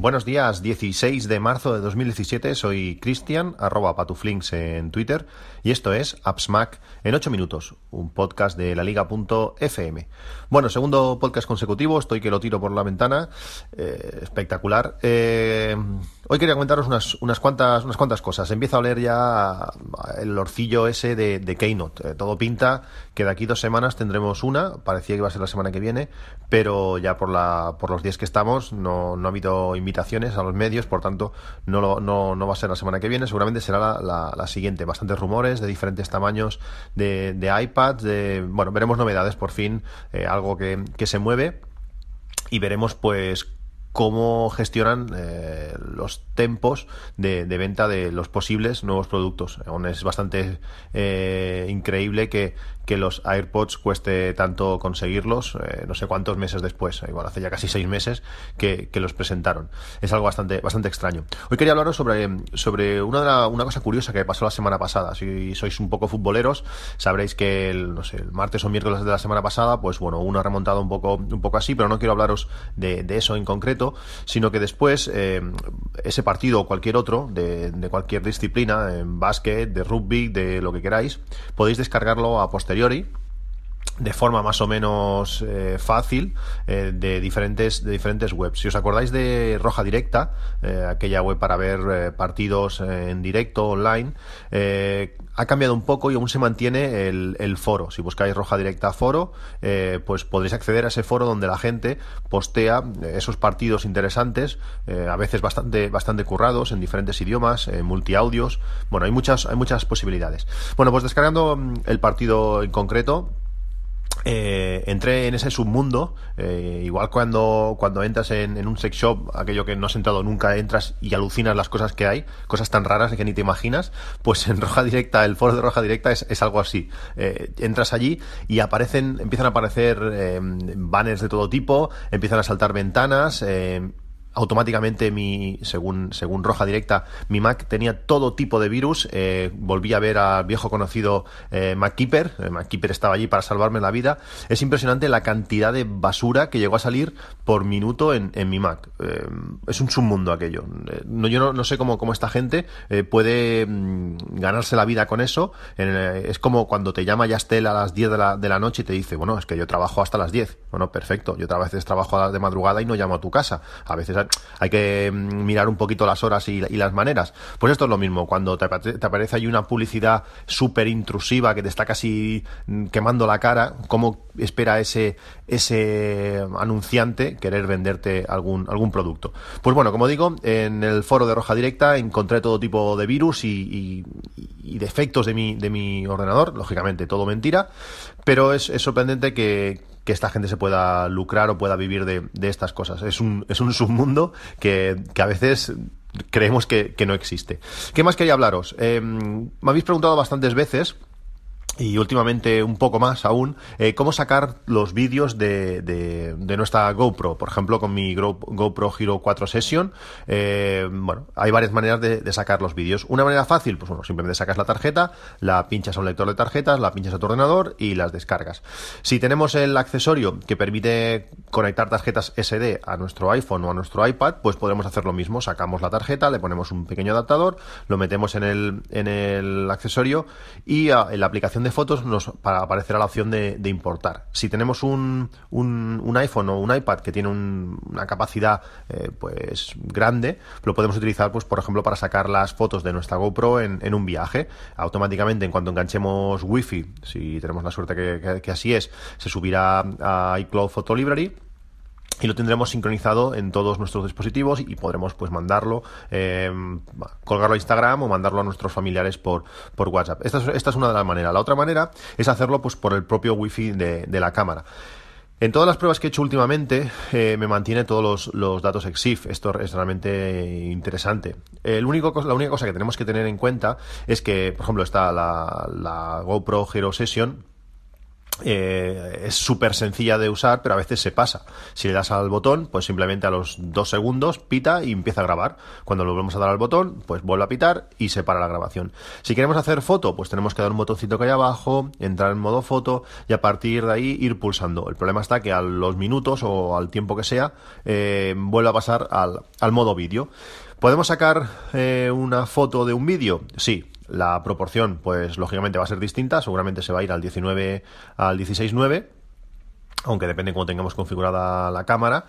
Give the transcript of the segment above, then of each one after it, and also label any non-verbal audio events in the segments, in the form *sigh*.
Buenos días, 16 de marzo de 2017, soy Cristian, arroba patuflinks en Twitter, y esto es AppsMac en 8 minutos, un podcast de la liga.fm. Bueno, segundo podcast consecutivo, estoy que lo tiro por la ventana, eh, espectacular. Eh, hoy quería comentaros unas, unas, cuantas, unas cuantas cosas. Empieza a oler ya el orcillo ese de, Keynote. Eh, todo pinta que de aquí dos semanas tendremos una, parecía que iba a ser la semana que viene, pero ya por, la, por los días que estamos no, no ha habido invitaciones a los medios, por tanto no, lo, no, no va a ser la semana que viene, seguramente será la, la, siguiente. Bastantes rumores de diferentes tamaños de, de iPads, bueno, veremos novedades por fin, eh, algo que, que se mueve y veremos pues cómo gestionan eh, los tempos de, de, venta de los posibles nuevos productos. Es bastante eh, increíble que, que, los AirPods cueste tanto conseguirlos, eh, no sé cuántos meses después, igual hace ya casi seis meses que, que, los presentaron. Es algo bastante, bastante extraño. Hoy quería hablaros sobre, sobre una, la, una cosa curiosa que pasó la semana pasada. Si sois un poco futboleros, sabréis que el, no sé, el martes o miércoles de la semana pasada, pues bueno, uno ha remontado un poco, un poco así, pero no quiero hablaros de, de eso en concreto sino que después eh, ese partido o cualquier otro de, de, cualquier disciplina, en básquet, de rugby, de lo que queráis, podéis descargarlo a posteriori de forma más o menos eh, fácil eh, de diferentes de diferentes webs. Si os acordáis de Roja Directa, eh, aquella web para ver partidos en directo online, ha cambiado un poco y aún se mantiene el, el foro. Si buscáis Roja Directa Foro, pues podréis acceder a ese foro donde la gente postea esos partidos interesantes, a veces bastante bastante currados en diferentes idiomas, multiaudios. Bueno, hay muchas hay muchas posibilidades. Bueno, pues descargando mm, el partido en concreto eh, entré en ese submundo, eh, igual cuando, cuando entras en, en, un sex shop, aquello que no has entrado nunca, entras y alucinas las cosas que hay, cosas tan raras que ni te imaginas, pues en Roja Directa, el foro de Roja Directa es, es algo así. Eh, entras allí y aparecen, empiezan a aparecer eh, banners de todo tipo, empiezan a saltar ventanas, eh, automáticamente mi, según, según Roja Directa, mi Mac tenía todo tipo de virus. Eh, volví a ver al viejo conocido eh, MacKeeper. Eh, MacKeeper estaba allí para salvarme la vida. Es impresionante la cantidad de basura que llegó a salir por minuto en, en mi Mac. Eh, es un submundo aquello. Eh, no, yo no, no, sé cómo, cómo esta gente puede mmm, ganarse la vida con eso. es como cuando te llama Yastel a las 10 de la, de la noche y te dice, bueno, es que yo trabajo hasta las 10. Bueno, perfecto. Yo a veces trabajo de madrugada y no llamo a tu casa. A veces hay que mm, mirar un poquito las horas y, las maneras. Pues esto es lo mismo, cuando te, te aparece ahí una publicidad súper intrusiva que te está casi mm, quemando la cara, ¿cómo espera ese, ese anunciante querer venderte algún, algún producto? Pues bueno, como digo, en el foro de Roja Directa encontré todo tipo de virus y, y, defectos de mi, de mi ordenador, lógicamente todo mentira, pero es, es sorprendente que, que esta gente se pueda lucrar o pueda vivir de, de estas cosas. Es un, es un submundo que, que a veces creemos que, que, no existe. ¿Qué más quería hablaros? Eh, me habéis preguntado bastantes veces y últimamente un poco más aún, eh, cómo sacar los vídeos de, de, nuestra GoPro. Por ejemplo, con mi GoPro Hero 4 Session, eh, bueno, hay varias maneras de, sacar los vídeos. Una manera fácil, pues bueno, simplemente sacas la tarjeta, la pinchas a un lector de tarjetas, la pinchas a tu ordenador y las descargas. Si tenemos el accesorio que permite conectar tarjetas SD a nuestro iPhone o a nuestro iPad, pues podemos hacer lo mismo. Sacamos la tarjeta, le ponemos un pequeño adaptador, lo metemos en el, en el accesorio y a, en la aplicación de fotos nos para aparecerá la opción de, importar. Si tenemos un, un, un, iPhone o un iPad que tiene un, una capacidad eh, pues grande, lo podemos utilizar, pues, por ejemplo, para sacar las fotos de nuestra GoPro en, en un viaje. Automáticamente, en cuanto enganchemos Wi-Fi, si tenemos la suerte que, que, que así es, se subirá a iCloud Photo Library y lo tendremos sincronizado en todos nuestros dispositivos y podremos pues mandarlo, eh, colgarlo a Instagram o mandarlo a nuestros familiares por, por WhatsApp. Esta es, esta es una de las maneras. La otra manera es hacerlo pues por el propio wifi de, de la cámara. En todas las pruebas que he hecho últimamente eh, me mantiene todos los, los, datos EXIF. Esto es realmente interesante. El único, la única cosa que tenemos que tener en cuenta es que, por ejemplo, está la, la GoPro Hero Session eh, es súper sencilla de usar, pero a veces se pasa. Si le das al botón, pues simplemente a los dos segundos pita y empieza a grabar. Cuando lo volvemos a dar al botón, pues vuelve a pitar y se para la grabación. Si queremos hacer foto, pues tenemos que dar un botoncito que hay abajo, entrar en modo foto y a partir de ahí ir pulsando. El problema está que a los minutos o al tiempo que sea, eh, vuelve a pasar al, al modo vídeo. ¿Podemos sacar eh, una foto de un vídeo? Sí, la proporción, pues lógicamente va a ser distinta, seguramente se va a ir al 19 al 16.9 aunque depende cómo tengamos configurada la cámara,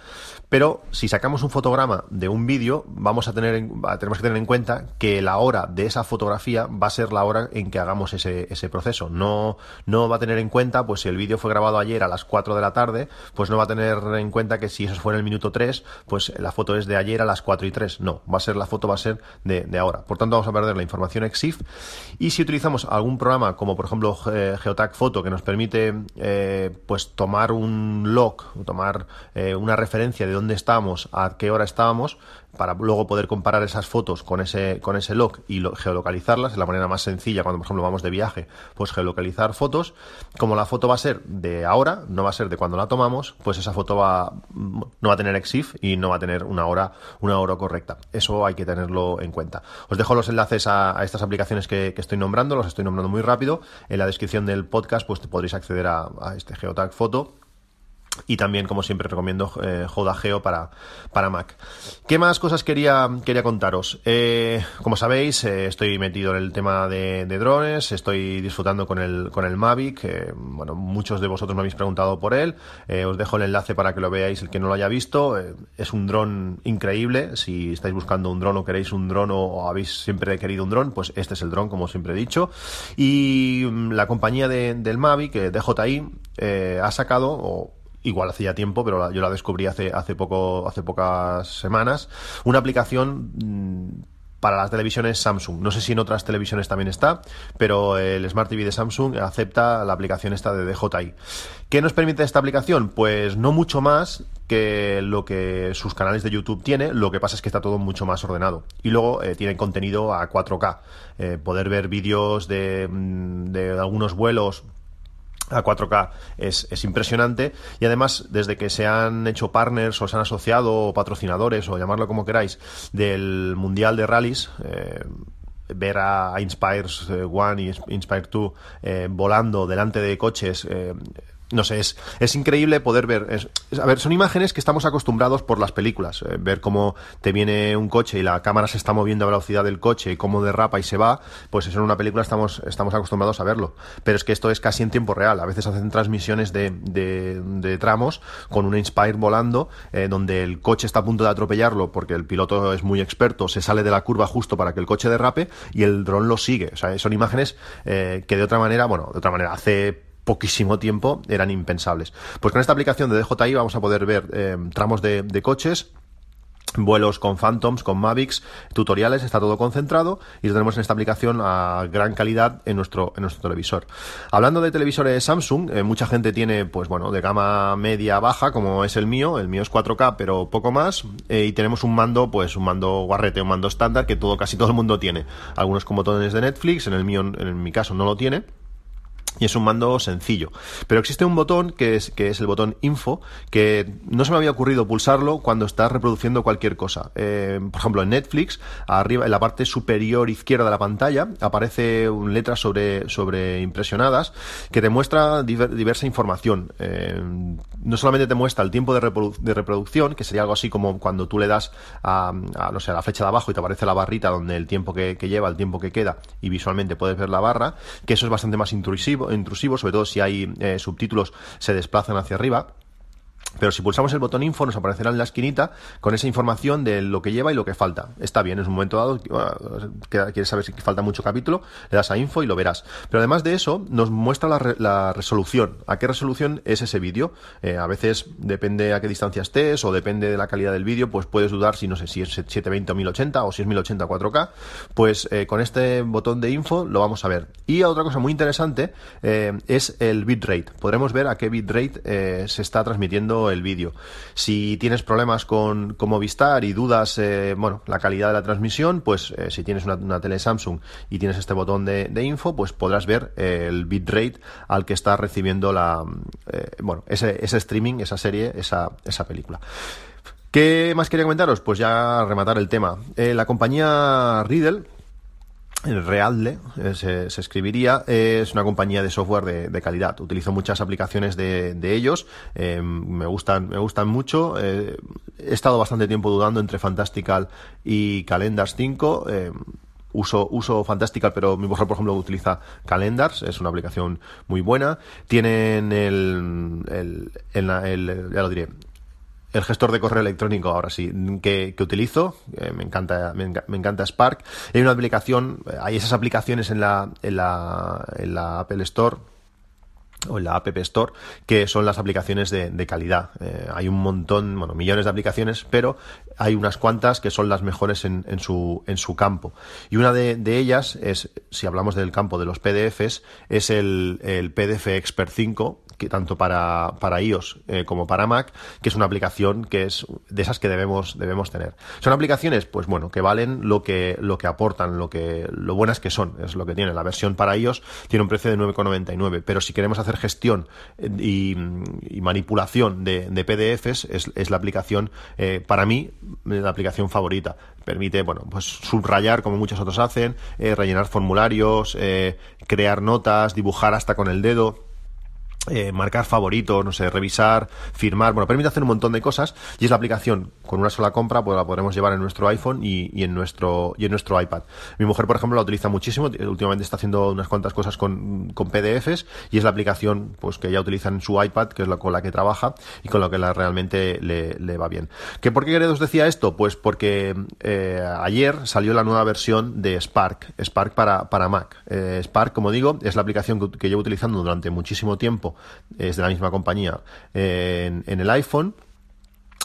pero si sacamos un fotograma de un vídeo, vamos a tener tenemos que tener en cuenta que la hora de esa fotografía va a ser la hora en que hagamos ese, ese proceso. No, no va a tener en cuenta, pues si el vídeo fue grabado ayer a las 4 de la tarde, pues no va a tener en cuenta que si eso fue en el minuto 3, pues la foto es de ayer a las 4 y 3. No, va a ser la foto va a ser de, de ahora. Por tanto, vamos a perder la información EXIF. Y si utilizamos algún programa como por ejemplo Geotag Photo que nos permite eh, pues tomar un un log, tomar eh, una referencia de dónde estamos, a qué hora estábamos, para luego poder comparar esas fotos con ese, con ese log y geolocalizarlas, es la manera más sencilla cuando por ejemplo vamos de viaje, pues geolocalizar fotos. Como la foto va a ser de ahora, no va a ser de cuando la tomamos, pues esa foto va, no va a tener EXIF y no va a tener una hora, una hora correcta. Eso hay que tenerlo en cuenta. Os dejo los enlaces a, estas aplicaciones que, estoy nombrando, los estoy nombrando muy rápido. En la descripción del podcast, pues podréis acceder a, a este Geotag Foto y también, como siempre, recomiendo eh, Geo para, para Mac. ¿Qué más cosas quería, quería contaros? Eh, como sabéis, eh, estoy metido en el tema de, drones, estoy disfrutando con el, con el Mavic. Eh, bueno, muchos de vosotros me habéis preguntado por él. os dejo el enlace para que lo veáis el que no lo haya visto. es un dron increíble. Si estáis buscando un dron o queréis un dron o, habéis siempre querido un dron, pues este es el dron, como siempre he dicho. Y mm, la compañía de, del Mavic, DJI, ha sacado, igual hacía tiempo, pero yo la descubrí hace, hace, poco, hace pocas semanas, una aplicación mm, para las televisiones Samsung. No sé si en otras televisiones también está, pero el Smart TV de Samsung acepta la aplicación esta de DJI. ¿Qué nos permite esta aplicación? Pues no mucho más que lo que sus canales de YouTube tiene, lo que pasa es que está todo mucho más ordenado. Y luego eh, tiene contenido a 4K. Eh, poder ver vídeos de, mm, de algunos vuelos a 4K es, es, impresionante. Y además desde que se han hecho partners o se han asociado o patrocinadores o llamarlo como queráis del Mundial de Rallys eh, ver a Inspires 1 eh, y Inspire 2 eh, volando delante de coches no sé, es, es increíble poder ver. a ver, son imágenes que estamos acostumbrados por las películas. Eh, ver cómo te viene un coche y la cámara se está moviendo a velocidad del coche y cómo derrapa y se va, pues eso en una película estamos, estamos acostumbrados a verlo. Pero es que esto es casi en tiempo real. A veces hacen transmisiones de, de, tramos con un Inspire volando, eh, donde el coche está a punto de atropellarlo porque el piloto es muy experto, se sale de la curva justo para que el coche derrape y el dron lo sigue. O sea, son imágenes eh, que de otra manera, bueno, de otra manera, hace poquísimo tiempo eran impensables. Pues con esta aplicación de DJI vamos a poder ver eh, tramos de, coches vuelos con Phantoms, con Mavics, tutoriales, está todo concentrado y lo tenemos en esta aplicación a gran calidad en nuestro, en nuestro televisor. Hablando de televisores Samsung, eh, mucha gente tiene, pues bueno, de gama media baja, como es el mío, el mío es 4K, pero poco más, eh, y tenemos un mando, pues un mando guarrete, un mando estándar que todo, casi todo el mundo tiene. Algunos con botones de Netflix, en el mío, en mi caso no lo tiene y es un mando sencillo. Pero existe un botón que es, que es el botón Info, que no se me había ocurrido pulsarlo cuando estás reproduciendo cualquier cosa. Eh, por ejemplo, en Netflix, arriba, en la parte superior izquierda de la pantalla, aparece un letras sobre, sobre impresionadas que te muestra diversa información. Eh, no solamente te muestra el tiempo de, reproducción, que sería algo así como cuando tú le das a, no sé, a la flecha de abajo y te aparece la barrita donde el tiempo que, que lleva, el tiempo que queda, y visualmente puedes ver la barra, que eso es bastante más intrusivo intrusivo, sobre todo si hay eh, subtítulos, se desplazan hacia arriba. Pero si pulsamos el botón info nos aparecerá en la esquinita con esa información de lo que lleva y lo que falta. Está bien, es un momento dado, quieres saber si falta mucho capítulo, le das a info y lo verás. Pero además de eso, nos muestra la, resolución. ¿A qué resolución es ese vídeo? Eh, a veces depende a qué distancia estés o depende de la calidad del vídeo, pues puedes dudar si no sé si es 720 o 1080 o si es 1080 4K. Pues eh, con este botón de info lo vamos a ver. Y otra cosa muy interesante eh, es el bitrate. Podremos ver a qué bitrate se está transmitiendo el vídeo. Si tienes problemas con, con Movistar y dudas, eh, bueno, la calidad de la transmisión, pues eh, si tienes una, tele Samsung y tienes este botón de, info, pues podrás ver el bitrate al que está recibiendo la, bueno, ese, ese streaming, esa serie, esa, esa película. ¿Qué más quería comentaros? Pues ya rematar el tema. la compañía Riddle, el Realle eh, se, escribiría, es una compañía de software de, calidad. Utilizo muchas aplicaciones de, ellos, eh, me gustan, me gustan mucho. Eh, he estado bastante tiempo dudando entre Fantastical y Calendars 5. uso, uso Fantastical, pero mi mujer, por ejemplo, utiliza Calendars, es una aplicación muy buena. Tienen el, el, el ya lo diré, el gestor de correo electrónico, ahora sí, que, utilizo, me, encanta, me, encanta Spark. Hay una aplicación, hay esas aplicaciones en la, en la, en la Apple Store o en la App Store, que son las aplicaciones de, calidad. Eh, hay un montón, bueno, millones de aplicaciones, pero hay unas cuantas que son las mejores en, en su, en su campo. Y una de, de, ellas es, si hablamos del campo de los PDFs, es el, el PDF Expert 5, que tanto para, para iOS eh, como para Mac, que es una aplicación que es de esas que debemos, debemos tener. Son aplicaciones, pues bueno, que valen lo que, lo que aportan, lo que, lo buenas que son, es lo que tienen. La versión para iOS tiene un precio de 9,99, pero si queremos hacer gestión eh, y, manipulación de, PDFs, es, la aplicación, eh, para mí, la aplicación favorita permite, bueno, pues subrayar como muchos otros hacen, rellenar formularios, crear notas, dibujar hasta con el dedo. Eh, marcar favoritos, no sé, revisar, firmar, bueno, permite hacer un montón de cosas y es la aplicación con una sola compra, pues la podremos llevar en nuestro iPhone y, en nuestro y en nuestro iPad. Mi mujer, por ejemplo, la utiliza muchísimo, últimamente está haciendo unas cuantas cosas con, con PDFs y es la aplicación pues que ella utiliza en su iPad, que es la con la que trabaja y con la que la realmente le, va bien. ¿Que ¿Por qué os decía esto? Pues porque eh, ayer salió la nueva versión de Spark, Spark para, para Mac. Eh, Spark, como digo, es la aplicación que llevo utilizando durante muchísimo tiempo es de la misma compañía, en, el iPhone.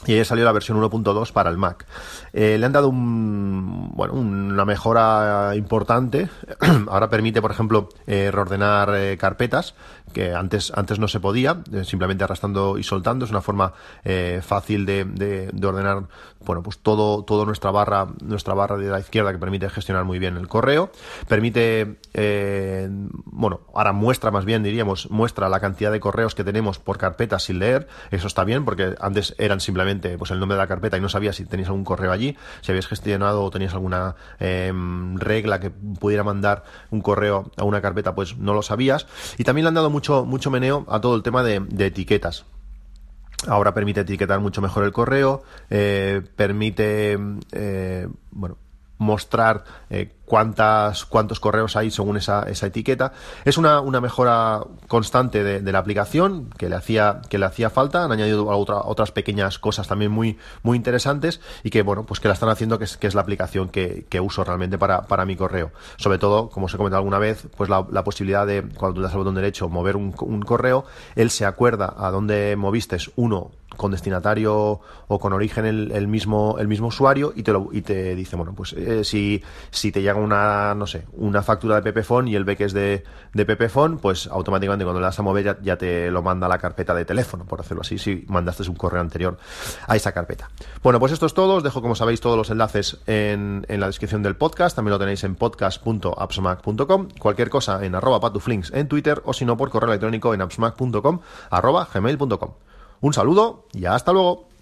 Y ayer salió la versión 1.2 para el Mac. Eh, le han dado un, bueno, una mejora importante. *clears throat* Ahora permite, por ejemplo, eh, reordenar eh, carpetas que antes, antes no se podía, simplemente arrastrando y soltando. Es una forma fácil de, de, ordenar, bueno, pues todo, todo nuestra barra, nuestra barra de la izquierda que permite gestionar muy bien el correo. Permite, bueno, ahora muestra más bien, diríamos, muestra la cantidad de correos que tenemos por carpeta sin leer. Eso está bien porque antes eran simplemente pues el nombre de la carpeta y no sabías si tenías algún correo allí, si habías gestionado o tenías alguna em, regla que pudiera mandar un correo a una carpeta, pues no lo sabías. Y también le han dado mucho mucho, meneo a todo el tema de, etiquetas. Ahora permite etiquetar mucho mejor el correo, eh, permite, eh, bueno, mostrar eh, cuántas, cuántos correos hay según esa, esa etiqueta. Es una, una mejora constante de, la aplicación que le hacía, que le hacía falta. Han añadido otras pequeñas cosas también muy, muy interesantes y que, bueno, pues que la están haciendo que es, que es la aplicación que, que uso realmente para, para, mi correo. Sobre todo, como os he comentado alguna vez, pues la, la posibilidad de, cuando tú das al botón derecho, mover un, un correo, él se acuerda a dónde moviste uno con destinatario o con origen el, mismo el mismo usuario y te lo, y te dice bueno pues eh, si, si te llega una, no sé, una factura de Pepefon y el ve que es de, de Pepefon, pues automáticamente cuando le das a mover ya, te lo manda a la carpeta de teléfono, por hacerlo así, si mandaste un correo anterior a esa carpeta. Bueno, pues esto es todo. Os dejo, como sabéis, todos los enlaces en, en la descripción del podcast. También lo tenéis en podcast.appsmac.com. Cualquier cosa en arroba patuflinks en Twitter o si no por correo electrónico en appsmac.com arroba gmail.com. Un saludo y hasta luego.